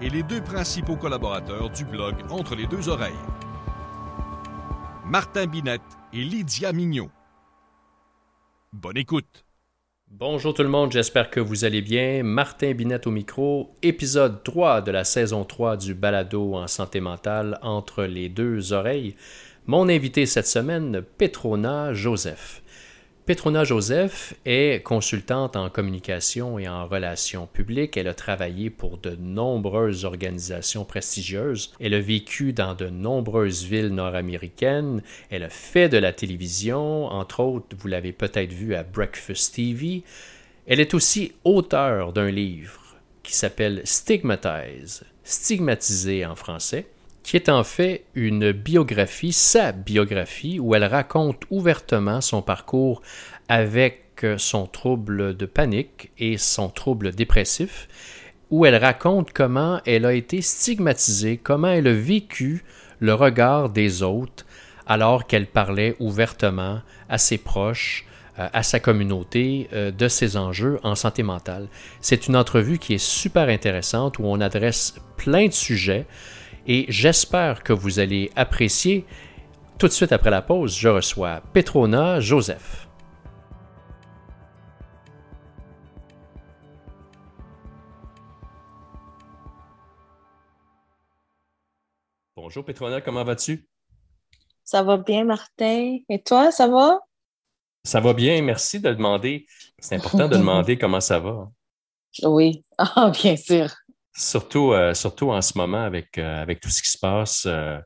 et les deux principaux collaborateurs du blog Entre les deux oreilles. Martin Binette et Lydia Mignot. Bonne écoute. Bonjour tout le monde, j'espère que vous allez bien. Martin Binette au micro, épisode 3 de la saison 3 du balado en santé mentale Entre les deux oreilles. Mon invité cette semaine, Petrona Joseph. Petrona Joseph est consultante en communication et en relations publiques. Elle a travaillé pour de nombreuses organisations prestigieuses. Elle a vécu dans de nombreuses villes nord-américaines. Elle a fait de la télévision, entre autres, vous l'avez peut-être vu à Breakfast TV. Elle est aussi auteure d'un livre qui s'appelle Stigmatize, stigmatisé en français qui est en fait une biographie, sa biographie, où elle raconte ouvertement son parcours avec son trouble de panique et son trouble dépressif, où elle raconte comment elle a été stigmatisée, comment elle a vécu le regard des autres alors qu'elle parlait ouvertement à ses proches, euh, à sa communauté euh, de ses enjeux en santé mentale. C'est une entrevue qui est super intéressante où on adresse plein de sujets et j'espère que vous allez apprécier. Tout de suite après la pause, je reçois Petrona Joseph. Bonjour Petrona, comment vas-tu? Ça va bien, Martin. Et toi, ça va? Ça va bien, merci de demander. C'est important de demander comment ça va. Oui, ah, bien sûr. Surtout, euh, surtout en ce moment avec, euh, avec tout ce qui se passe. Euh,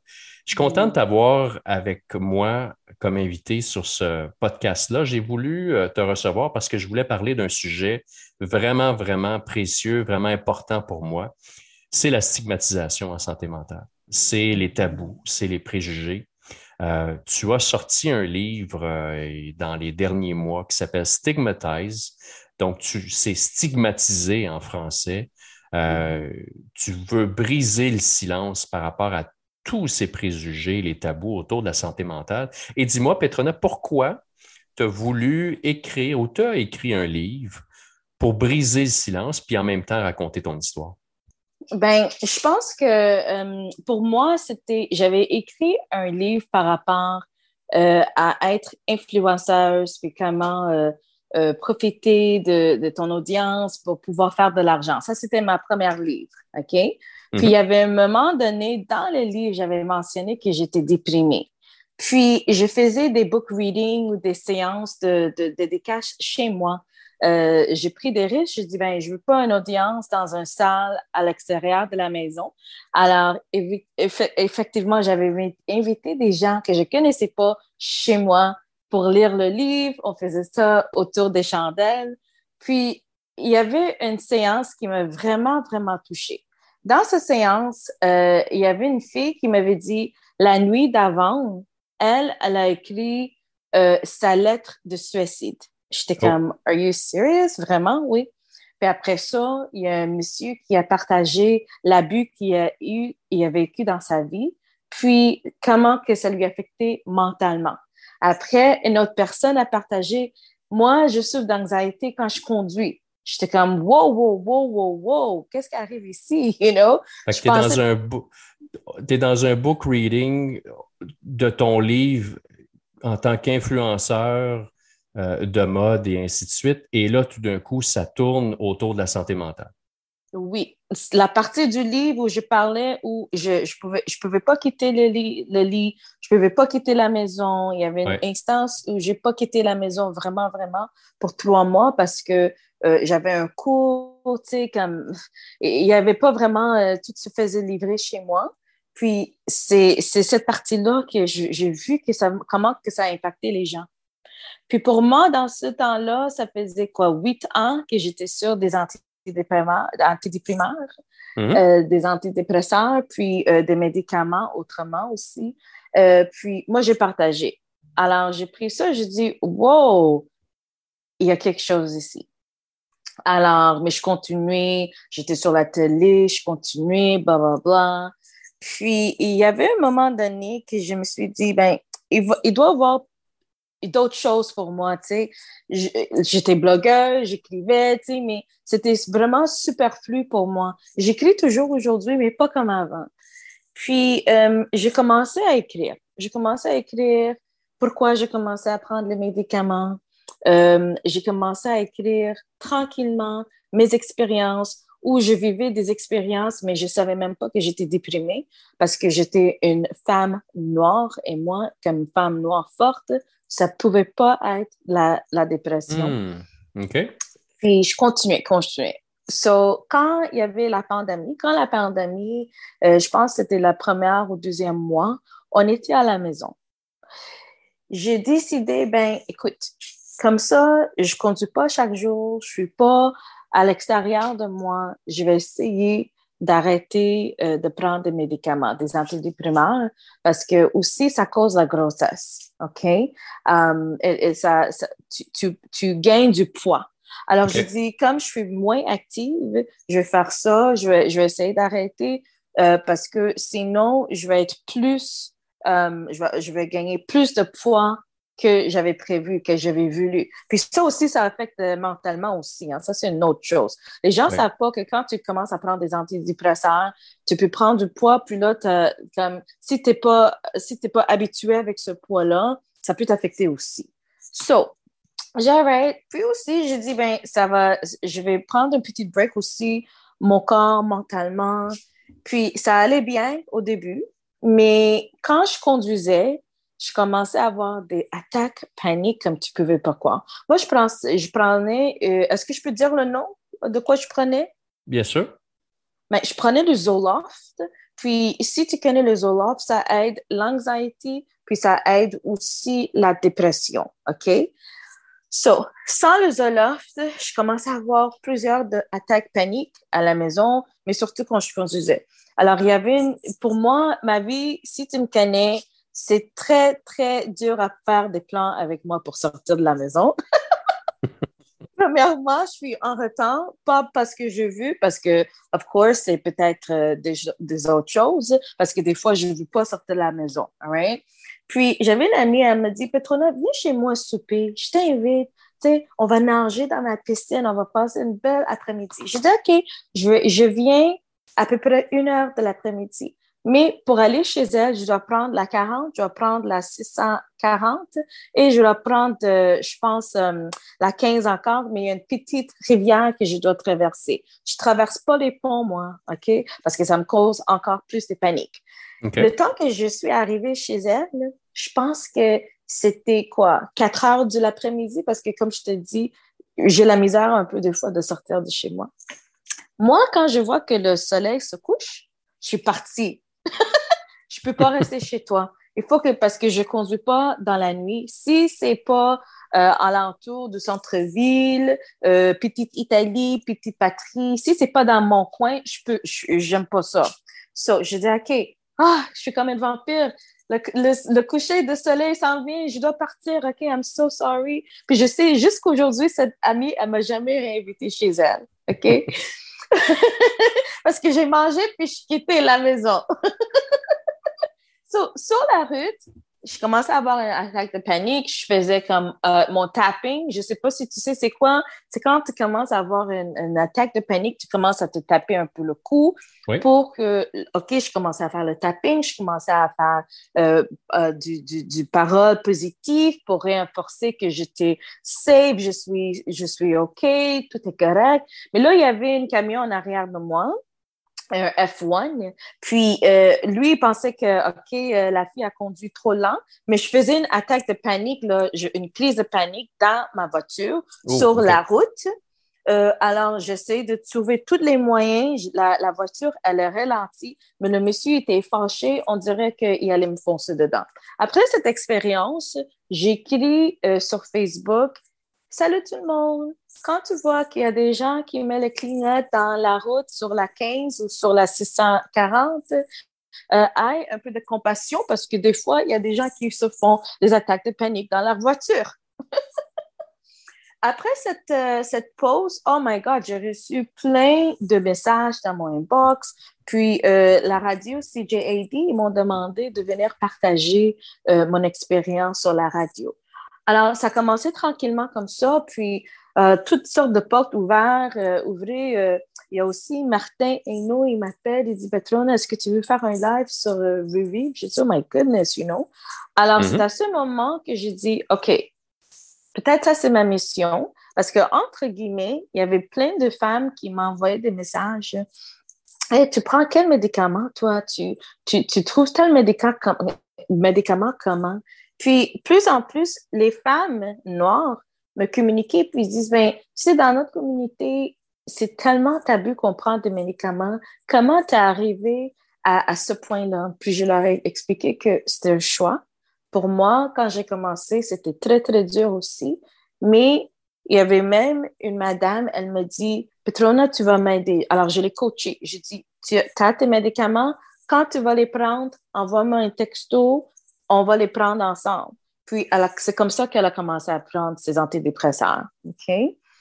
je suis content de t'avoir avec moi comme invité sur ce podcast-là. J'ai voulu te recevoir parce que je voulais parler d'un sujet vraiment, vraiment précieux, vraiment important pour moi. C'est la stigmatisation en santé mentale. C'est les tabous, c'est les préjugés. tu as sorti un livre dans les derniers mois qui s'appelle Stigmatize. Donc, c'est stigmatisé en français. Euh, tu veux briser le silence par rapport à tous ces préjugés, les tabous autour de la santé mentale. Et dis-moi, Petrona, pourquoi tu as voulu écrire ou tu as écrit un livre pour briser le silence puis en même temps raconter ton histoire? Ben, je pense que euh, pour moi, c'était, j'avais écrit un livre par rapport euh, à être influenceuse, puis comment euh, profiter de, ton audience pour pouvoir faire de l'argent. Ça, c'était ma première livre, OK? Puis, il y mhm. avait un moment donné, dans le livre, j'avais mentionné que j'étais déprimée. Puis, je faisais des book reading ou des séances de, de, de chez moi. Euh, j'ai pris des risques. Je dis, ben, je veux pas une audience dans une salle à l'extérieur de la maison. Alors, effectivement, j'avais invité des gens que je connaissais pas chez moi pour lire le livre. On faisait ça autour des chandelles. Puis, il y avait une séance qui m'a vraiment, vraiment touchée. Dans cette séance, euh, il y avait une fille qui m'avait dit, la nuit d'avant, elle, elle a écrit euh, sa lettre de suicide. J'étais oh. comme, Are you serious? Vraiment? Oui. Puis après ça, il y a un monsieur qui a partagé l'abus qu'il a eu, il a vécu dans sa vie, puis comment que ça lui a affecté mentalement. Après, une autre personne a partagé, moi, je souffre d'anxiété quand je conduis. J'étais comme, wow, wow, wow, wow, wow, qu'est-ce qui arrive ici, you know? tu es, dans un es dans un book reading de ton livre en tant qu'influenceur euh, de mode et ainsi de suite. Et là, tout d'un coup, ça tourne autour de la santé mentale. Oui, la partie du livre où je parlais où je je pouvais je pouvais pas quitter le lit le lit, je pouvais pas quitter la maison. Il y avait une instance où j'ai pas quitté la maison vraiment vraiment pour trois mois parce que euh, j'avais un cours, tu sais comme il y avait pas vraiment euh, tout se faisait livrer chez moi. Puis c'est c'est cette partie-là que j'ai vu que ça comment que ça a impacté les gens. Puis pour moi, dans ce temps-là, ça faisait quoi, huit ans que j'étais sur des anti antidéprimeurs, mm-hmm. des antidépresseurs, puis des médicaments autrement aussi. puis moi, j'ai partagé. Alors, j'ai pris ça, j'ai dit, wow, il y a quelque chose ici. Alors, mais je continuais, j'étais sur la télé, je continuais, bla, bla, bla. Puis, il y avait un moment donné que je me suis dit, ben, il, il doit y avoir d'autres choses pour moi, tu sais. J'étais blogueur, j'écrivais, tu sais, mais c'était vraiment superflu pour moi. J'écris toujours aujourd'hui, mais pas comme avant. Puis, euh, j'ai commencé à écrire. J'ai commencé à écrire pourquoi j'ai commencé à prendre les médicaments? Euh, j'ai commencé à écrire tranquillement mes expériences où je vivais des expériences, mais je savais même pas que j'étais déprimée parce que j'étais une femme noire et moi, comme femme noire forte, ça pouvait pas être la, la dépression. Hmm. OK. Puis je continuais, continuais. So, quand il y avait la pandémie, quand la pandémie, euh, je pense que c'était le premier ou deuxième mois, on était à la maison. J'ai décidé, ben, écoute, comme ça, je conduis pas chaque jour, je suis pas à l'extérieur de moi. Je vais essayer d'arrêter euh, de prendre des médicaments, des antidépresseurs, parce que aussi ça cause la grossesse, ok? Um, et, ça, tu, tu, tu, gagnes du poids. Alors je dis, comme je suis moins active, je vais faire ça, je vais, je vais essayer d'arrêter euh, parce que sinon je vais être plus, um, je, vais, je vais gagner plus de poids que j'avais prévu, que j'avais voulu. Puis ça aussi, ça affecte euh, mentalement aussi. Hein. Ça, c'est une autre chose. Les gens ne savent pas que quand tu commences à prendre des antidépresseurs, tu peux prendre du poids, puis là, comme, si tu n'es pas, si pas habitué avec ce poids-là, ça peut t'affecter aussi. So, j'arrête. Puis aussi, je dis, ben, ça va, je vais prendre un petit break aussi, mon corps, mentalement. Puis ça allait bien au début, mais quand je conduisais, je commençais à avoir des attaques paniques comme tu pouvais pas quoi. Moi, je, prenais, euh, est-ce que je peux dire le nom de quoi je prenais? Bien sûr. Mais je prenais le Zoloft. Puis, si tu connais le Zoloft, ça aide l'anxiety, puis ça aide aussi la dépression. OK? So, sans le Zoloft, je commençais à avoir plusieurs attaques paniques à la maison, mais surtout quand je conduisais. Alors, il y avait une, pour moi, ma vie, si tu me connais, c'est très, très dur à faire des plans avec moi pour sortir de la maison. Premièrement, je suis en retard, pas parce que je veux, parce que, of course, c'est peut-être euh, des, autres choses, parce que des fois, je ne veux pas sortir de la maison. right? Puis, j'avais une amie, elle me dit Petrona, viens chez moi souper, je t'invite. on va nager dans ma piscine, on va passer une belle après-midi. J'ai dit, OK, je, je viens à peu près une heure de l'après-midi. Mais pour aller chez elle, je dois prendre la 40, je dois prendre la 640 et je dois prendre, euh, je pense, euh, la 15 encore, mais il y a une petite rivière que je dois traverser. Je traverse pas les ponts, moi, OK? Parce que ça me cause encore plus de panique. Le temps que je suis arrivée chez elle, je pense que c'était quoi? 4 heures de l'après-midi parce que, comme je te dis, j'ai la misère un peu des fois de sortir de chez moi. Moi, quand je vois que le soleil se couche, je suis partie je peux pas rester chez toi. Il faut que, parce que je conduis pas dans la nuit, si c'est pas euh, alentour du centre-ville, euh, petite Italie, petite patrie, si c'est pas dans mon coin, je peux, j'aime pas ça. So, je dis, OK, ah, je suis comme une vampire. Le, coucher de soleil s'en vient, je dois partir, OK, I'm so sorry. Puis je sais, jusqu'aujourd'hui, cette amie, elle m'a jamais réinvité chez elle, OK? Parce que j'ai mangé puis je quittais la maison. sur la route, je commençais à avoir un attaque de panique. Je faisais comme euh, mon tapping. Je sais pas si tu sais c'est quoi. C'est quand tu commences à avoir une, attaque de panique, tu commences à te taper un peu le cou pour que, OK, je commençais à faire le tapping, je commençais à faire euh, euh, du, du, du, parole positive pour renforcer que j'étais safe, je suis, je suis OK, tout est correct. Mais là, il y avait un camion en arrière de moi un F1. Puis euh, lui, il pensait que, OK, euh, la fille a conduit trop lent, mais je faisais une attaque de panique, là, une crise de panique dans ma voiture, oh, sur la route. Euh, alors, j'essaie de trouver tous les moyens. La, la, voiture, elle est ralentie, mais le monsieur était fâché. On dirait qu'il allait me foncer dedans. Après cette expérience, j'ai écrit sur Facebook Salut tout le monde, quand tu vois qu'il y a des gens qui mettent le clignote dans la route sur la 15 ou sur la 640, euh, aie un peu de compassion parce que des fois, il y a des gens qui se font des attaques de panique dans leur voiture. Après cette, euh, cette pause, oh my God, j'ai reçu plein de messages dans mon inbox. Puis euh, la radio CJAD, m'ont demandé de venir partager euh, mon expérience sur la radio. Alors, ça a commencé tranquillement comme ça, puis toutes sortes de portes ouvertes, ouvrées. il y a aussi Martin Hainaut, il m'appelle, il dit Petrona, est-ce que tu veux faire un live sur Vivre? J'ai dit, oh my goodness, you know. Alors, c'est mm-hmm. à ce moment que j'ai dit, OK, peut-être ça, c'est ma mission. Parce que, entre guillemets, il y avait plein de femmes qui m'envoyaient des messages. Hey, tu prends quel médicament, toi? Tu, tu, tu trouves tel médicament, médicament comment? Puis, plus en plus, les femmes noires me communiquaient puis ils disent, ben, tu sais, dans notre communauté, c'est tellement tabou qu'on prend des médicaments. Comment tu es arrivé à, à ce point-là? Puis je leur ai expliqué que c'était un choix pour moi, quand j'ai commencé, c'était très, très dur aussi. Mais il y avait même une madame, elle me dit, Petrona, tu vas m'aider. Alors, je l'ai coachée. J'ai dit, tu as tes médicaments. Quand tu vas les prendre, envoie-moi un texto. On va les prendre ensemble. Puis, c'est comme ça qu'elle a commencé à prendre ses antidépresseurs. OK?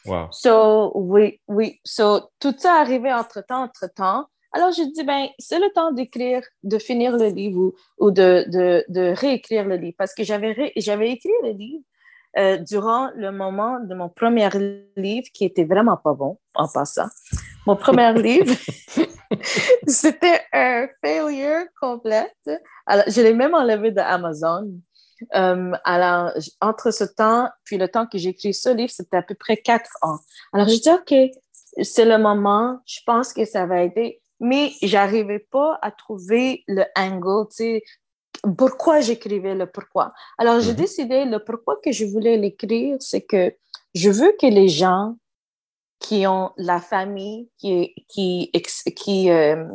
Wow. So, oui, oui. So, tout ça arrivé entre-temps, entre-temps. Alors, je dis, ben, c'est le temps d'écrire, de finir le livre ou, de, de, de, réécrire le livre. Parce que j'avais, j'avais écrit le livre euh, durant le moment de mon premier livre qui était vraiment pas bon, en passant. Mon premier livre, c'était un failure complète. Alors, je l'ai même enlevé de Amazon. Euh, alors, entre ce temps, puis le temps que j'ai écrit ce livre, c'était à peu près quatre ans. Alors, je dis, OK, c'est le moment, je pense que ça va aider mais j'arrivais pas à trouver le angle, tu sais, pourquoi j'écrivais le pourquoi. Alors, j'ai mhm. décidé, le pourquoi que je voulais l'écrire, c'est que je veux que les gens qui ont la famille, qui, qui, qui, euh,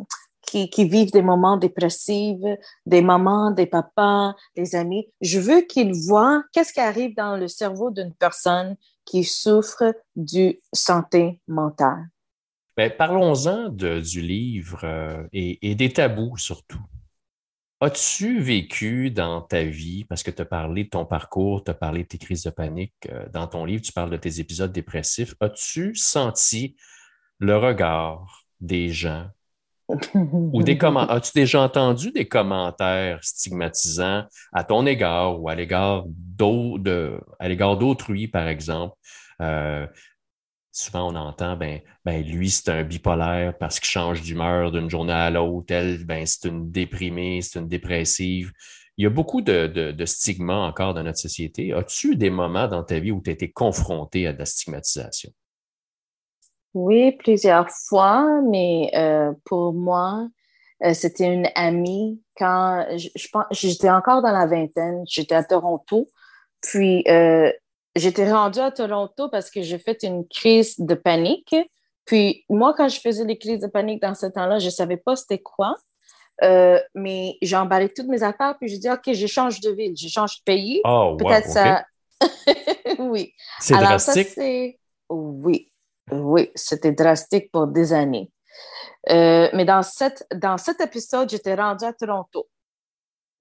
qui, vivent des moments dépressifs, des mamans, des papas, des amis, je veux qu'ils voient qu'est-ce qui arrive dans le cerveau d'une personne qui souffre du santé mentale. Ben, parlons-en du livre euh, et, des tabous surtout. As-tu vécu dans ta vie, parce que tu as parlé de ton parcours, tu as parlé de tes crises de panique, euh, dans ton livre, tu parles de tes épisodes dépressifs, as-tu senti le regard des gens ou des commentaires? As-tu déjà entendu des commentaires stigmatisants à ton égard ou à l'égard d'autrui, par exemple? Euh, souvent on entend, ben, ben lui, c'est un bipolaire parce qu'il change d'humeur d'une journée à l'autre. Elle, ben, c'est une déprimée, c'est une dépressive. Il y a beaucoup de, stigmas encore dans notre société. As-tu des moments dans ta vie où tu as été confronté à de la stigmatisation? Oui, plusieurs fois, mais euh, pour moi, euh, c'était une amie quand je, j'étais encore dans la vingtaine, j'étais à Toronto, puis euh, j'étais rendue à Toronto parce que j'ai fait une crise de panique. Puis moi, quand je faisais les crises de panique dans ce temps-là, je ne savais pas c'était quoi. Mais j'ai emballé toutes mes affaires, puis je dis OK, je change de ville, je change de pays. Oh, Peut-être ça. oui. C'est drastique. oui, oui, c'était drastique pour des années. Euh, mais dans, cette, dans cet épisode, j'étais rendue à Toronto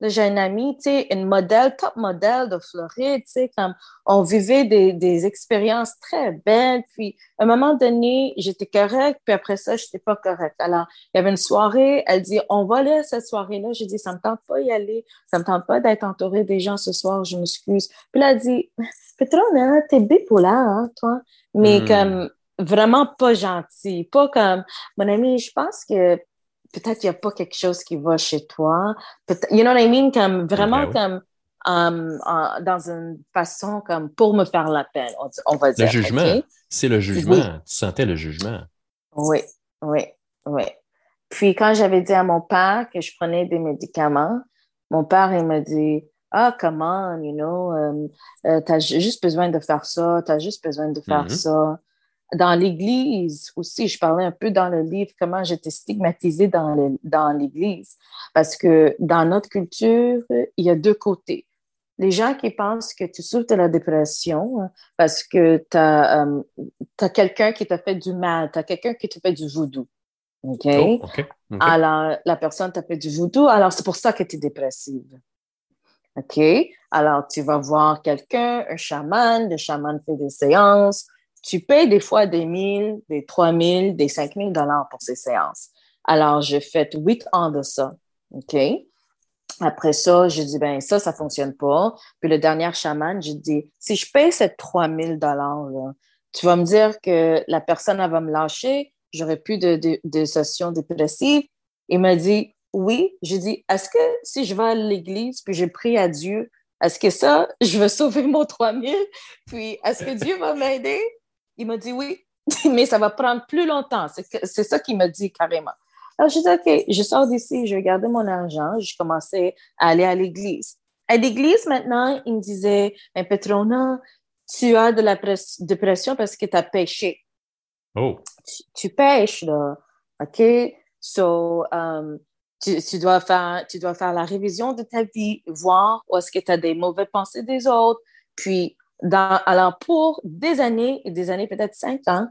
j'ai une amie, tu sais, une modèle, top modèle de Floride, tu sais, comme on vivait des, des expériences très belles. Puis, à un moment donné, j'étais correcte, puis après ça, je n'étais pas correcte. Alors, il y avait une soirée, elle dit, on va aller à cette soirée-là. J'ai dit, ça me tente pas y aller, ça me tente pas d'être entourée des gens ce soir, je m'excuse. Puis elle a dit, Petrona, t'es bipolaire, hein, toi? Mais hmm. comme, vraiment pas gentil, pas comme, mon ami, je pense que peut-être qu'il n'y a pas quelque chose qui va chez toi. You know what I mean? Comme vraiment ben comme um, dans une façon comme pour me faire la peine, on, va dire. Le jugement, c'est le jugement. Tu sentais le jugement. Oui, oui, oui. Puis quand j'avais dit à mon père que je prenais des médicaments, mon père, il m'a dit, ah, comment, you know, euh, tu as juste besoin de faire ça, tu as juste besoin de faire mm-hmm. ça dans l'Église aussi, je parlais un peu dans le livre comment j'étais stigmatisée dans, dans l'Église. Parce que dans notre culture, il y a deux côtés. les gens qui pensent que tu souffres de la dépression hein, parce que tu as, euh, quelqu'un qui t'a fait du mal, tu as quelqu'un qui t'a fait du voodoo. OK? Oh, alors, la personne t'a fait du voodoo, alors c'est pour ça que tu es dépressive. OK? Alors, tu vas voir quelqu'un, un chaman, le chaman fait des séances. Tu payes des fois des 1000, des 3000, des 5000 dollars pour ces séances. Alors, j'ai fait huit ans de ça. OK? Après ça, j'ai dit, ben ça, ça fonctionne pas. Puis le dernier chaman, j'ai dit, si je paye ces 3000 dollars, tu vas me dire que la personne, elle va me lâcher, j'aurai plus de, de, de sessions dépressives. Il m'a dit, oui. J'ai dit, est-ce que si je vais à l'église, puis je prie à Dieu, est-ce que ça, je vais sauver mon 3000? Puis, est-ce que Dieu va m'aider? Il m'a dit oui, mais ça va prendre plus longtemps. C'est ça qu'il m'a dit carrément. Alors, je dis, OK, je sors d'ici, je vais garder mon argent. Je commençais à aller à l'église. À l'église, maintenant, il me disait, mais Petrona, tu as de la dépression parce que tu as péché. Oh. Tu, pêches, là. OK? So, um, tu, tu, dois faire, tu dois faire la révision de ta vie, voir où est-ce que tu as des mauvaises pensées des autres. Puis, dans, alors, pour des années, et des années, peut-être cinq ans,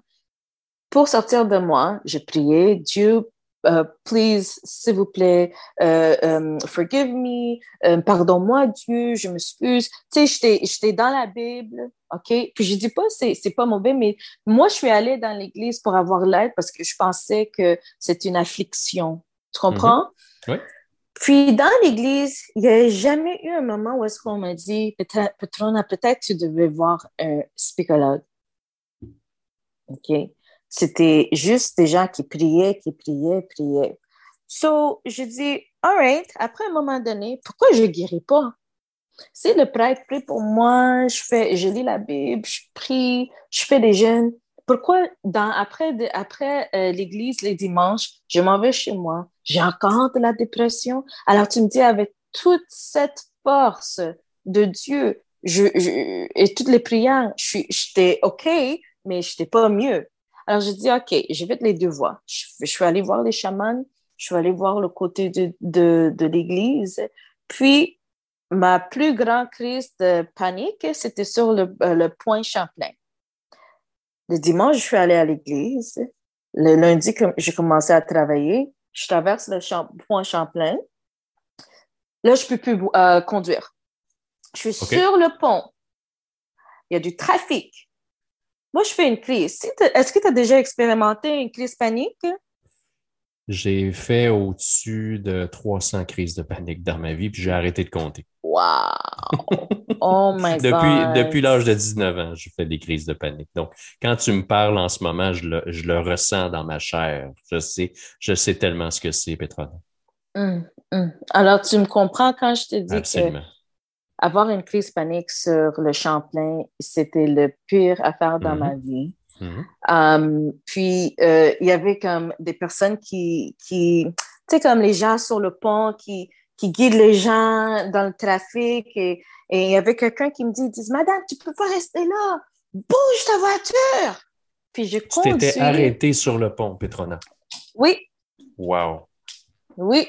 pour sortir de moi, j'ai prié, Dieu, euh, please, s'il vous plaît, um, forgive me, euh, pardonne-moi Dieu, je m'excuse. Tu sais, j'étais dans la Bible, OK? Puis je dis pas c'est c'est pas mauvais, mais moi je suis allée dans l'église pour avoir l'aide parce que je pensais que c'est une affliction. Tu comprends? Mm-hmm. Oui. Puis dans l'église, il n'y a jamais eu un moment où est-ce qu'on m'a dit, Petrona, peut-être tu devais voir un psychologue. OK? C'était juste des gens qui priaient, qui priaient, priaient. So, je dis, all right, après un moment donné, pourquoi je ne guéris pas? Si le prêtre prie pour moi, je, fais, je lis la Bible, je prie, je fais des jeûnes. Pourquoi dans, après, après euh, l'église, les dimanches, je m'en vais chez moi, j'ai encore de la dépression? Alors tu me dis, avec toute cette force de Dieu je, et toutes les prières, j'étais OK, mais je n'étais pas mieux. Alors, je dis, OK, je vais les deux voies. Je, suis allée voir les chamans, je suis allée voir le côté de, de, de l'Église. Puis, ma plus grande crise de panique, c'était sur le, euh, le point Champlain. Le dimanche, je suis allée à l'église. Le lundi, j'ai commencé à travailler. Je traverse le point Champlain. Là, je ne peux plus euh, conduire. Je suis sur le pont. Il y a du trafic. Moi, je fais une crise. Est-ce que tu as déjà expérimenté une crise panique? J'ai fait au-dessus de 300 crises de panique dans ma vie, puis j'ai arrêté de compter. Wow! Oh my depuis, God! Depuis l'âge de 19 ans, je fais des crises de panique. Donc, quand tu me parles en ce moment, je le, ressens dans ma chair. Je sais, je sais tellement ce que c'est, Petrona. Hum, hum. Alors, tu me comprends quand je te dis Absolument. que avoir une crise panique sur le Champlain, c'était le pire affaire dans ma mhm. vie. Mhm. Um, puis, euh, il y avait comme des personnes qui, qui tu sais, comme les gens sur le pont qui, qui guident les gens dans le trafic. Et, il y avait quelqu'un qui me dit, dit, Madame, tu peux pas rester là. Bouge ta voiture. Puis je conduis. Tu t'étais arrêté sur le pont, Petrona. Oui. Wow. Oui.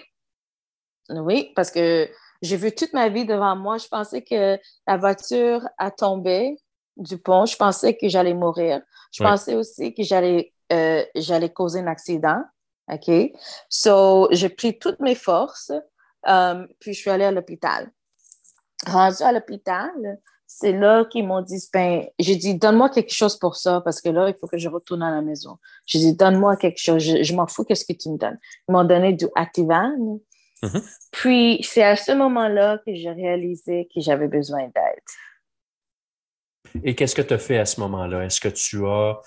Oui, parce que j'ai vu toute ma vie devant moi. Je pensais que la voiture a tombé du pont. Je pensais que j'allais mourir. Je pensais aussi que j'allais euh, j'allais causer un accident. OK? So, j'ai pris toutes mes forces, um, puis je suis allée à l'hôpital. Rendu à l'hôpital, c'est là qu'ils m'ont dit, ben, j'ai dit, donne-moi quelque chose pour ça, parce que là, il faut que je retourne à la maison. J'ai dit, donne-moi quelque chose, je, m'en fous, qu'est-ce que tu me donnes? Ils m'ont donné du Ativan, Mm-hmm. Puis, c'est à ce moment-là que j'ai réalisé que j'avais besoin d'aide. Et qu'est-ce que tu as fait à ce moment-là? Est-ce que tu as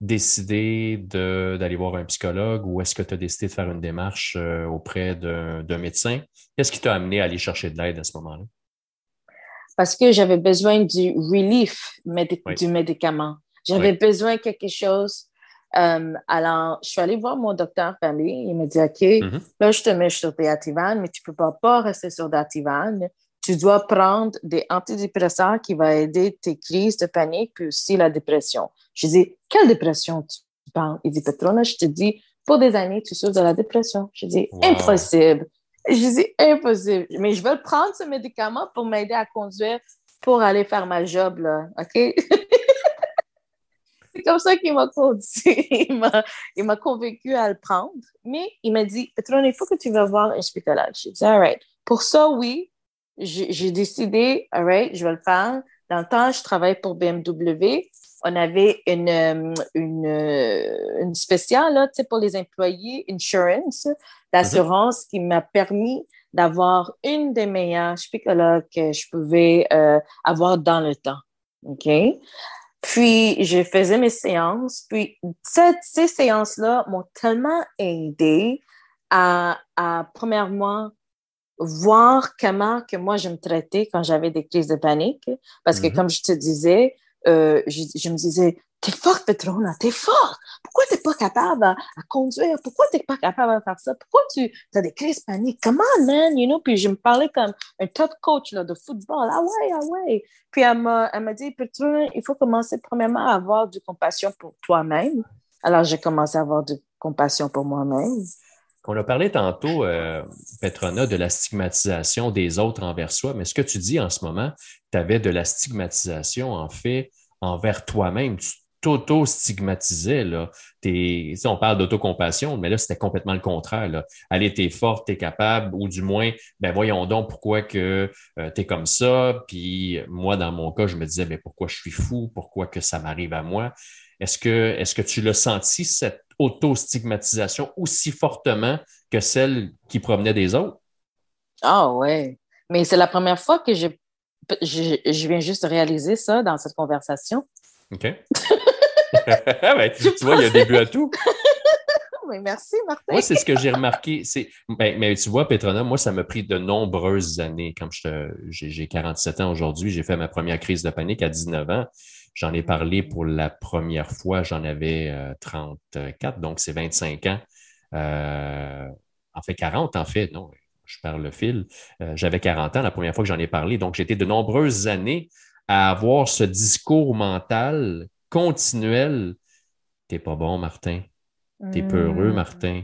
décidé d'aller voir un psychologue ou est-ce que tu as décidé de faire une démarche euh, auprès d'un médecin? Qu'est-ce qui t'a amené à aller chercher de l'aide à ce moment-là? Parce que j'avais besoin du relief du médicament. J'avais besoin de quelque chose euh, alors, je suis allée voir mon docteur famille. Il m'a dit, OK, mm-hmm. là, je te mets sur Dativan, mais tu ne peux pas, rester sur Dativan. Tu dois prendre des antidépresseurs qui vont aider tes crises de panique puis aussi la dépression. Je dis, quelle dépression tu parles? Il dit, Petrona, je te dis, pour des années, tu souffres de la dépression. Je dis, impossible. Je dis impossible. Mais je vais prendre, ce médicament, pour m'aider à conduire, pour aller faire ma job, là. OK? C'est comme ça qu'il m'a conduit. il m'a convaincu à le prendre. Mais il m'a dit, Petron, il faut que tu vas voir un spécialiste. J'ai dit, all right. Pour ça, oui, j'ai décidé, all right, je vais le faire. Dans le temps, je travaille pour BMW. On avait une, euh, une, euh, une spéciale là, pour les employés, insurance, d'assurance, qui m'a permis d'avoir une des meilleures spéculas que je pouvais euh, avoir dans le temps. OK? Puis, je faisais mes séances. Puis, ces séances-là m'ont tellement aidé à, à, premièrement, voir comment que moi je me traitais quand j'avais des crises de panique. Parce que, mm-hmm. comme je te disais, euh, je, je, me disais, t'es forte, Petrona, t'es forte. Pourquoi t'es pas capable à, conduire? Pourquoi t'es pas capable à faire ça? Pourquoi tu as des crises paniques? Comment, man? You know? Puis je me parlais comme un top coach là, de football. Ah ouais, ah ouais. Puis elle m'a, elle m'a dit, Petrona, il faut commencer premièrement à avoir du compassion pour toi-même. Alors j'ai commencé à avoir du compassion pour moi-même. On a parlé tantôt, euh, Petrona, de la stigmatisation des autres envers soi, mais ce que tu dis en ce moment, tu avais de la stigmatisation, en fait, envers toi-même. Tu t'auto-stigmatisais. Là. on parle d'autocompassion, mais là, c'était complètement le contraire. Là. Allez, t'es forte, t'es capable, ou du moins, ben voyons donc pourquoi que euh, tu es comme ça. Puis moi, dans mon cas, je me disais, mais pourquoi je suis fou? Pourquoi que ça m'arrive à moi? Est-ce que, est-ce que tu l'as senti, cette auto-stigmatisation aussi fortement que celle qui provenait des autres? Ah ouais. Mais c'est la première fois que je, je, viens juste réaliser ça dans cette conversation. OK. Ben, tu vois, il y a des buts à tout. Oui, merci, Martin. Moi, c'est ce que j'ai remarqué. Ben, mais tu vois, Petrona, moi, ça m'a pris de nombreuses années. Comme j'ai 47 ans aujourd'hui, j'ai fait ma première crise de panique à 19 ans. J'en ai parlé pour la première fois, j'en avais 34, euh, donc c'est 25 ans. Euh, en fait, 40, en fait, non, je perds le fil. Euh, j'avais 40 ans la première fois que j'en ai parlé, donc j'étais de nombreuses années à avoir ce discours mental continuel. T'es pas bon, Martin. T'es peureux, Martin.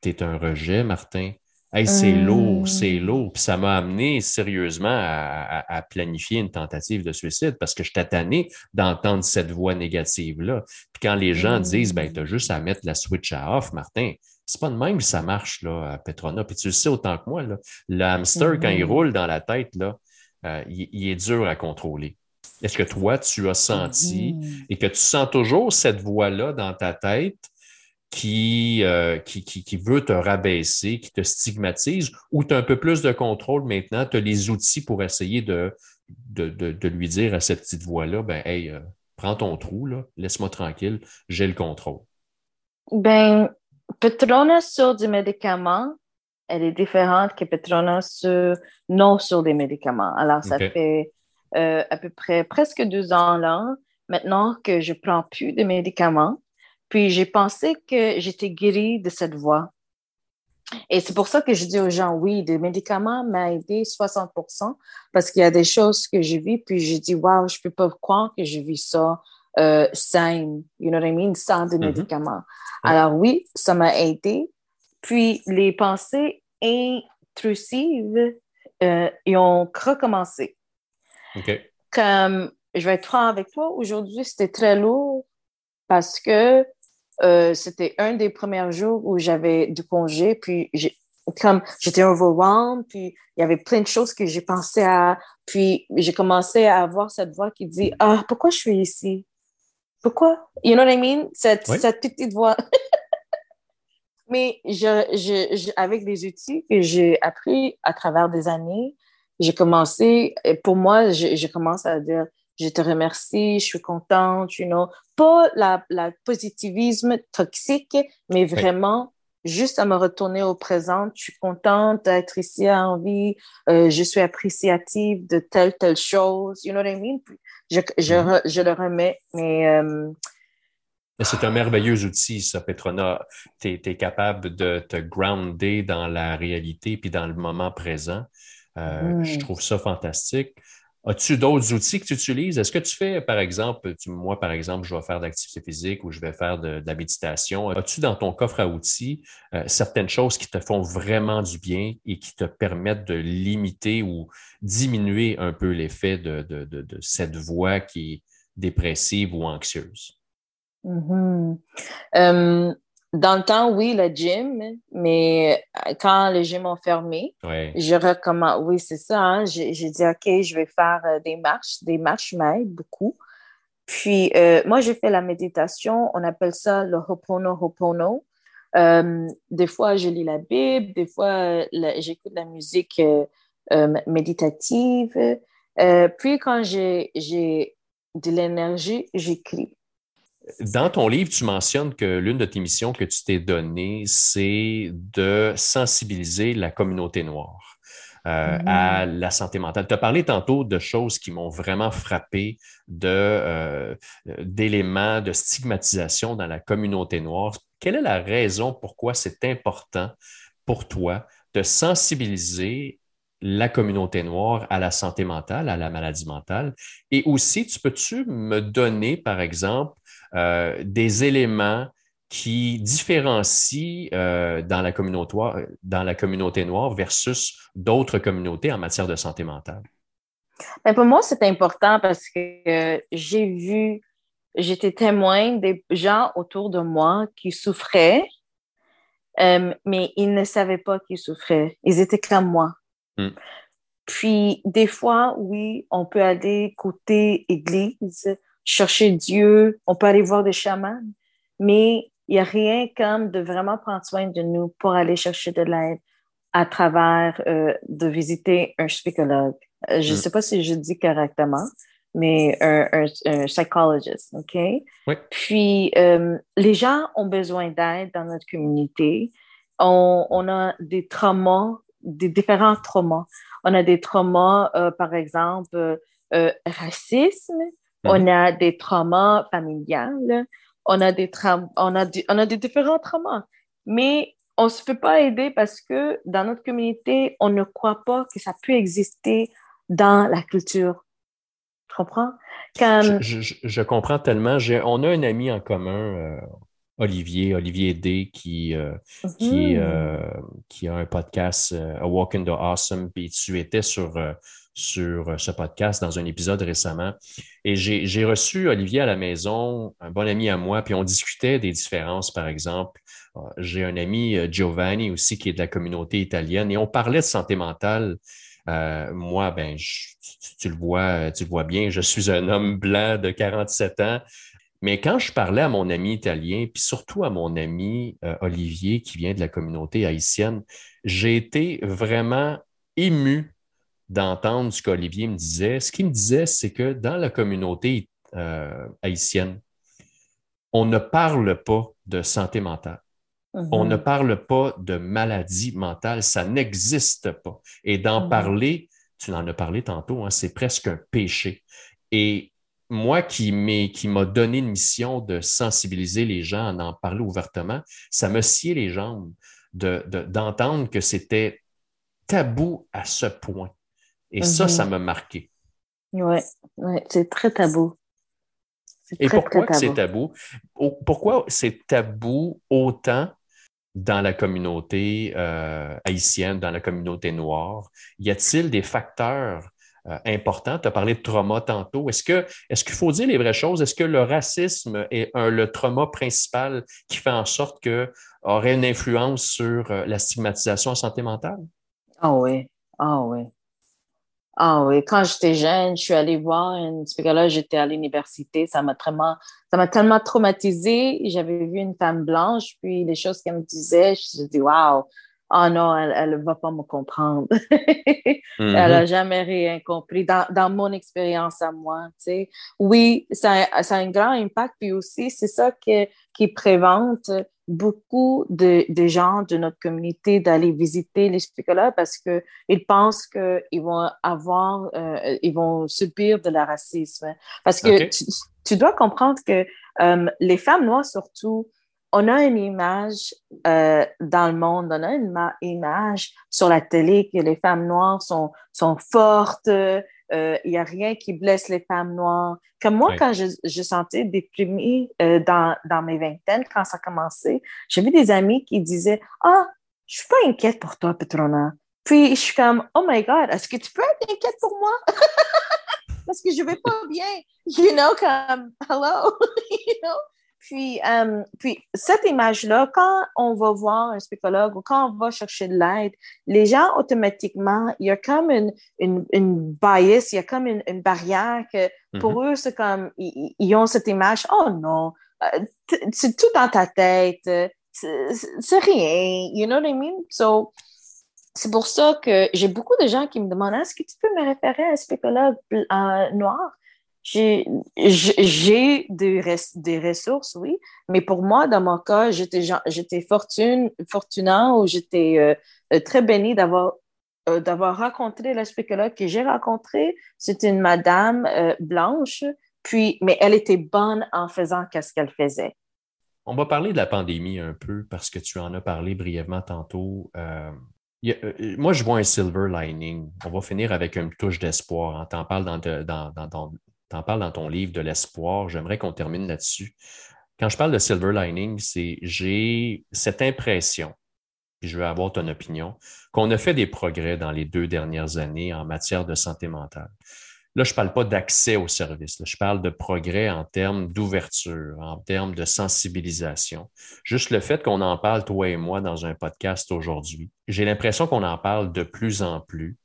T'es un rejet, Martin. Hey, c'est lourd, mmh. c'est lourd. Puis ça m'a amené sérieusement à, planifier une tentative de suicide parce que je tanné d'entendre cette voix négative-là. Puis quand les gens disent, ben, tu as juste à mettre la switch à off, Martin, c'est pas de même que ça marche là, à Petrona. Puis tu le sais autant que moi, là, le hamster, quand il roule dans la tête, là, euh, il, est dur à contrôler. Est-ce que toi, tu as senti mmh. et que tu sens toujours cette voix-là dans ta tête? Euh, qui, qui, qui, veut te rabaisser, qui te stigmatise, ou tu as un peu plus de contrôle maintenant, tu as les outils pour essayer de, de, de, lui dire à cette petite voix-là, ben, hey, euh, prends ton trou, laisse-moi tranquille, j'ai le contrôle. Ben, Petrona sur des médicaments, elle est différente que Petrona sur, non sur des médicaments. Alors, ça fait euh, à peu près presque deux ans là, maintenant que je prends plus de médicaments. Puis j'ai pensé que j'étais guérie de cette voix. Et c'est pour ça que je dis aux gens, oui, des médicaments m'ont aidé 60 parce qu'il y a des choses que je vis, puis je dis, wow, je peux pas croire que je vis ça euh, sans, you know what I mean, sans des mm-hmm. médicaments. Alors oui, ça m'a aidé. Puis les pensées intrusives, euh, ils ont recommencé. Comme, je vais être franc avec toi, aujourd'hui, c'était très lourd parce que euh, c'était un des premiers jours où j'avais du congé, puis comme j'étais overwhelmed, puis il y avait plein de choses que j'ai pensé à, puis j'ai commencé à avoir cette voix qui dit ah pourquoi je suis ici, pourquoi, you know what I mean, cette, cette petite voix. Mais je, je, avec des outils que j'ai appris à travers des années, j'ai commencé, pour moi, je, je commence à dire je te remercie, je suis contente, you know. Pas la, la positivisme toxique, mais vraiment juste à me retourner au présent. Je suis contente d'être ici à vie. Euh, je suis appréciative de telle, telle chose. You know what I mean? Je, je, mm-hmm. je le remets, mais... Euh, c'est un merveilleux outil, ça, Petrona. Tu es, capable de te grounder dans la réalité puis dans le moment présent. Euh, Je mm. trouve ça fantastique. As-tu d'autres outils que tu utilises? Est-ce que tu fais, par exemple, moi, par exemple, je vais faire de l'activité physique ou je vais faire de, la méditation. As-tu dans ton coffre à outils euh, certaines choses qui te font vraiment du bien et qui te permettent de limiter ou diminuer un peu l'effet de, de, cette voix qui est dépressive ou anxieuse? Mm-hmm. Euh, dans le temps, oui, le gym, mais euh, quand les gyms ont fermé, je recommande, oui, c'est ça, hein, j'ai dit, OK, je vais faire euh, des marches. Des marches m'aident beaucoup. Puis, euh, moi, j'ai fait la méditation, on appelle ça le Hopono Hopono. des fois, je lis la Bible, des fois, j'écoute la musique méditative. puis, quand j'ai de l'énergie, j'écris. Dans ton livre, tu mentionnes que l'une de tes missions que tu t'es donnée, c'est de sensibiliser la communauté noire. Euh, à mm. la santé mentale. Tu as parlé tantôt de choses qui m'ont vraiment frappé, de, euh, d'éléments de stigmatisation dans la communauté noire. Quelle est la raison pourquoi c'est important pour toi de sensibiliser la communauté noire à la santé mentale, à la maladie mentale? Et aussi, tu peux-tu me donner, par exemple, euh, des éléments qui différencient euh, dans, la communauté, dans la communauté noire versus d'autres communautés en matière de santé mentale? Ben, pour moi, c'est important parce que j'ai vu, j'étais témoin des gens autour de moi qui souffraient, euh, mais ils ne savaient pas qu'ils souffraient. Ils étaient comme moi. Hmm. Puis, des fois, oui, on peut aller côté église, chercher Dieu, on peut aller voir des chamans, mais il n'y a rien comme de vraiment prendre soin de nous pour aller chercher de l'aide à travers euh, de visiter un psychologue. Euh, je ne mm. sais pas si je dis correctement, mais un, un, psychologist, OK? Oui. Puis, euh, les gens ont besoin d'aide dans notre communauté. On, on, a des traumas, des différents traumas. On a des traumas, par exemple, racisme, on mhm. a des traumas familiales, on a des, on a, on a des différents traumas. Mais on ne se fait pas aider parce que dans notre communauté, on ne croit pas que ça peut exister dans la culture. Tu comprends? Je, comprends tellement. On a un ami en commun, euh, Olivier, Olivier D, qui, euh, qui, mhm. euh, qui, a un podcast, A Walk in the Awesome, puis tu étais sur sur euh, ce podcast dans un épisode récemment. Et j'ai reçu Olivier à la maison, un bon ami à moi, puis on discutait des différences, par exemple. Euh, j'ai un ami, euh, Giovanni, aussi, qui est de la communauté italienne, et on parlait de santé mentale. moi, ben, tu, le vois, tu le vois bien, je suis un homme blanc de 47 ans. Mais quand je parlais à mon ami italien, puis surtout à mon ami Olivier, qui vient de la communauté haïtienne, j'ai été vraiment ému d'entendre ce qu'Olivier me disait. Ce qu'il me disait, c'est que dans la communauté euh, haïtienne, on ne parle pas de santé mentale. On mhm. ne parle pas de maladie mentale. Ça n'existe pas. Et d'en mhm. parler, tu en as parlé tantôt, hein, c'est presque un péché. Et moi qui m'a donné une mission de sensibiliser les gens, à en parler ouvertement, ça me sciait les jambes d'entendre que c'était tabou à ce point. Et ça, ça mhm. m'a marqué. Oui, c'est très tabou. Et pourquoi c'est tabou? Pourquoi c'est tabou autant dans la communauté euh, haïtienne, dans la communauté noire? Y a-t-il des facteurs euh, importants? Tu as parlé de trauma tantôt. Est-ce qu'il faut dire les vraies choses? Est-ce que le racisme est le trauma principal qui fait en sorte que aurait une influence sur euh, la stigmatisation en santé mentale? Ah oui, ah oui. Ah oui, quand j'étais jeune, je suis allée voir une psychologue, j'étais à l'université, ça m'a tellement, ça m'a tellement traumatisée. J'avais vu une femme blanche, puis les choses qu'elle me disait, je me suis dit, waouh, oh non, elle ne va pas me comprendre. Elle n'a mm-hmm. jamais rien compris dans, dans mon expérience à moi. Tu sais. Oui, ça, ça a un grand impact, puis aussi, c'est ça qui, qui prévente beaucoup de, de, gens de notre communauté d'aller visiter les psychologues parce qu'ils pensent qu'ils vont avoir, euh, ils vont subir de la racisme. Parce que tu, dois comprendre que euh, les femmes noires, surtout, on a une image euh, dans le monde, on a une image sur la télé que les femmes noires sont, sont fortes, il n'y a rien qui blesse les femmes noires. Comme moi, quand je, je sentais déprimée dans, dans mes vingtaines, quand ça commençait, j'avais des amis qui disaient Ah, je suis pas inquiète pour toi, Petrona. Puis je suis comme Oh my God, est-ce que tu peux être inquiète pour moi? Parce que je vais pas bien. You know, comme Hello, you know? Puis, euh, puis cette image-là, quand on va voir un psychologue ou quand on va chercher de l'aide, les gens, automatiquement, il y a comme une, une, une bias, il y a comme une, une barrière que pour mm-hmm. eux, c'est comme, ils, ont cette image, oh non, euh, c'est tout dans ta tête, c'est rien, you know what I mean? So, c'est pour ça que j'ai beaucoup de gens qui me demandent, est-ce que tu peux me référer à un psychologue euh, noir? J'ai des, des ressources, oui, mais pour moi, dans mon cas, j'étais fortune, fortunat ou j'étais euh, euh, très bénie d'avoir euh, d'avoir rencontré la que j'ai rencontrée. C'était une madame blanche, puis, mais elle était bonne en faisant qu'est-ce qu'elle faisait. On va parler de la pandémie un peu parce que tu en as parlé brièvement tantôt. moi, je vois un silver lining. On va finir avec une touche d'espoir. On t'en parle dans, dans, dans, tu en parles dans ton livre de l'espoir. J'aimerais qu'on termine là-dessus. Quand je parle de silver lining, c'est j'ai cette impression, puis je veux avoir ton opinion, qu'on a fait des progrès dans les deux dernières années en matière de santé mentale. Là, je ne parle pas d'accès aux services, je parle de progrès en termes d'ouverture, en termes de sensibilisation. Juste le fait qu'on en parle, toi et moi, dans un podcast aujourd'hui, j'ai l'impression qu'on en parle de plus en plus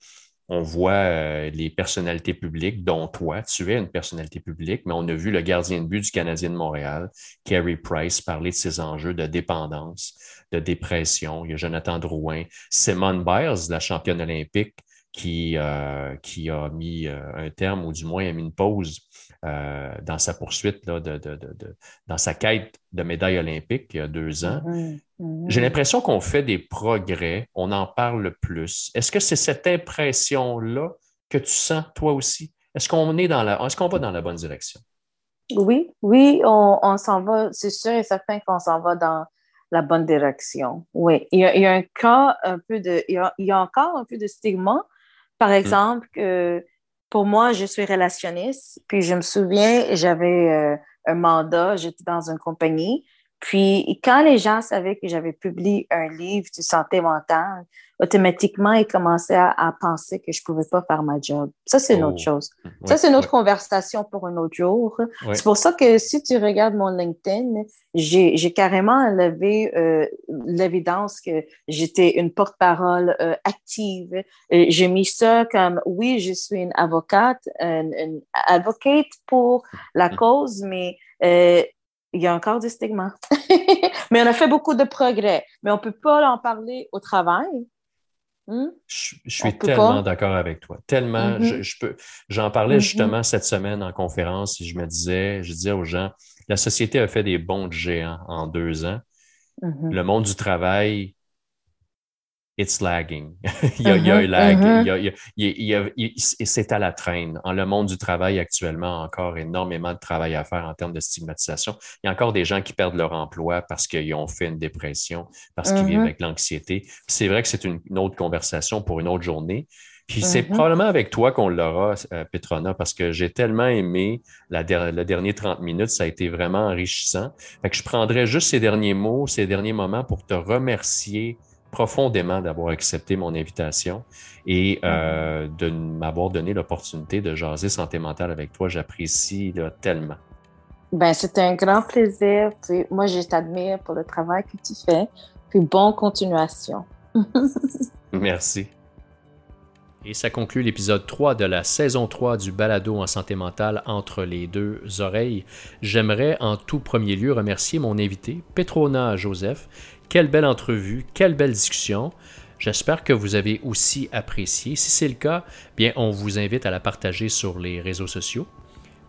on voit euh, les personnalités publiques, dont toi, tu es une personnalité publique, mais on a vu le gardien de but du Canadien de Montréal, Kerry Price, parler de ses enjeux de dépendance, de dépression. Il y a Jonathan Drouin, Simone Biles, la championne olympique, qui, euh, a mis euh, un terme, ou du moins a mis une pause dans sa poursuite, dans sa quête de médaille olympique il y a deux ans. Mm-hmm. J'ai l'impression qu'on fait des progrès, on en parle plus. Est-ce que c'est cette impression-là que tu sens toi aussi? Est-ce qu'on est dans la, est-ce qu'on va dans la bonne direction? Oui, oui, on, on s'en va, c'est sûr et certain qu'on s'en va dans la bonne direction. Oui, il y a, il y a un cas un peu de, il y, a, il y a encore un peu de stigma. Par mm. exemple, que pour moi, je suis relationniste. Puis je me souviens, j'avais euh, un mandat, j'étais dans une compagnie. Puis quand les gens savaient que j'avais publié un livre de santé mentale, automatiquement, ils commençaient à, penser que je pouvais pas faire ma job. Ça, c'est une autre oh. chose. ça, c'est une autre conversation pour un autre jour. C'est pour ça que si tu regardes mon LinkedIn, j'ai carrément levé euh, l'évidence que j'étais une porte-parole euh, active. J'ai mis ça comme, oui, je suis une avocate, une, avocate pour la mm. cause, mais euh, il y a encore des stigmas. mais on a fait beaucoup de progrès. Mais on ne peut pas en parler au travail Hmm? Je, suis tellement d'accord avec toi. Tellement, mm-hmm. je, peux. J'en parlais mm-hmm. justement cette semaine en conférence et je me disais, je disais aux gens, la société a fait des bons géants en deux ans. Mm-hmm. Le monde du travail it's lagging. il, y a, il y a un lag. c'est à la traîne. En le monde du travail actuellement, encore énormément de travail à faire en termes de stigmatisation. Il y a encore des gens qui perdent leur emploi parce qu'ils ont fait une dépression, parce qu'ils vivent mm-hmm. avec l'anxiété. C'est vrai que c'est une, autre conversation pour une autre journée. Puis c'est mm-hmm. probablement avec toi qu'on l'aura, euh, Petrona, parce que j'ai tellement aimé la le dernier 30 minutes, ça a été vraiment enrichissant. Fait que je prendrais juste ces derniers mots, ces derniers moments pour te remercier profondément d'avoir accepté mon invitation et euh, de m'avoir donné l'opportunité de jaser santé mentale avec toi. J'apprécie tellement. Ben, c'était un grand plaisir. moi, je t'admire pour le travail que tu fais. Puis bonne continuation. Merci. Et ça conclut l'épisode 3 de la saison 3 du balado en santé mentale entre les deux oreilles. J'aimerais en tout premier lieu remercier mon invité, Petrona Joseph, quelle belle entrevue, quelle belle discussion. J'espère que vous avez aussi apprécié. Si c'est le cas, bien, on vous invite à la partager sur les réseaux sociaux.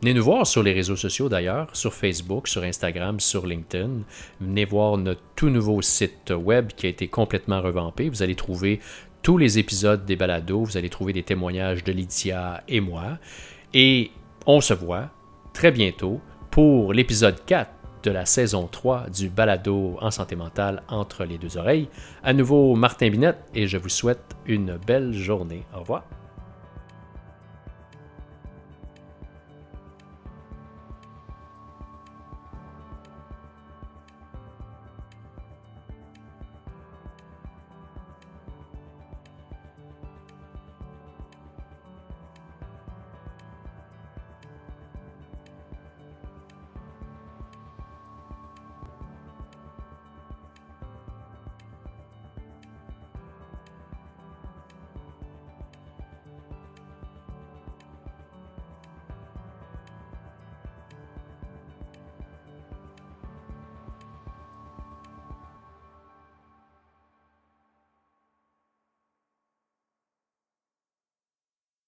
Venez nous voir sur les réseaux sociaux d'ailleurs, sur Facebook, sur Instagram, sur LinkedIn. Venez voir notre tout nouveau site web qui a été complètement revampé. Vous allez trouver tous les épisodes des balados, vous allez trouver des témoignages de Lydia et moi. Et on se voit très bientôt pour l'épisode 4 de la saison 3 du balado en santé mentale entre les deux oreilles. À nouveau, Martin Binette et je vous souhaite une belle journée. Au revoir.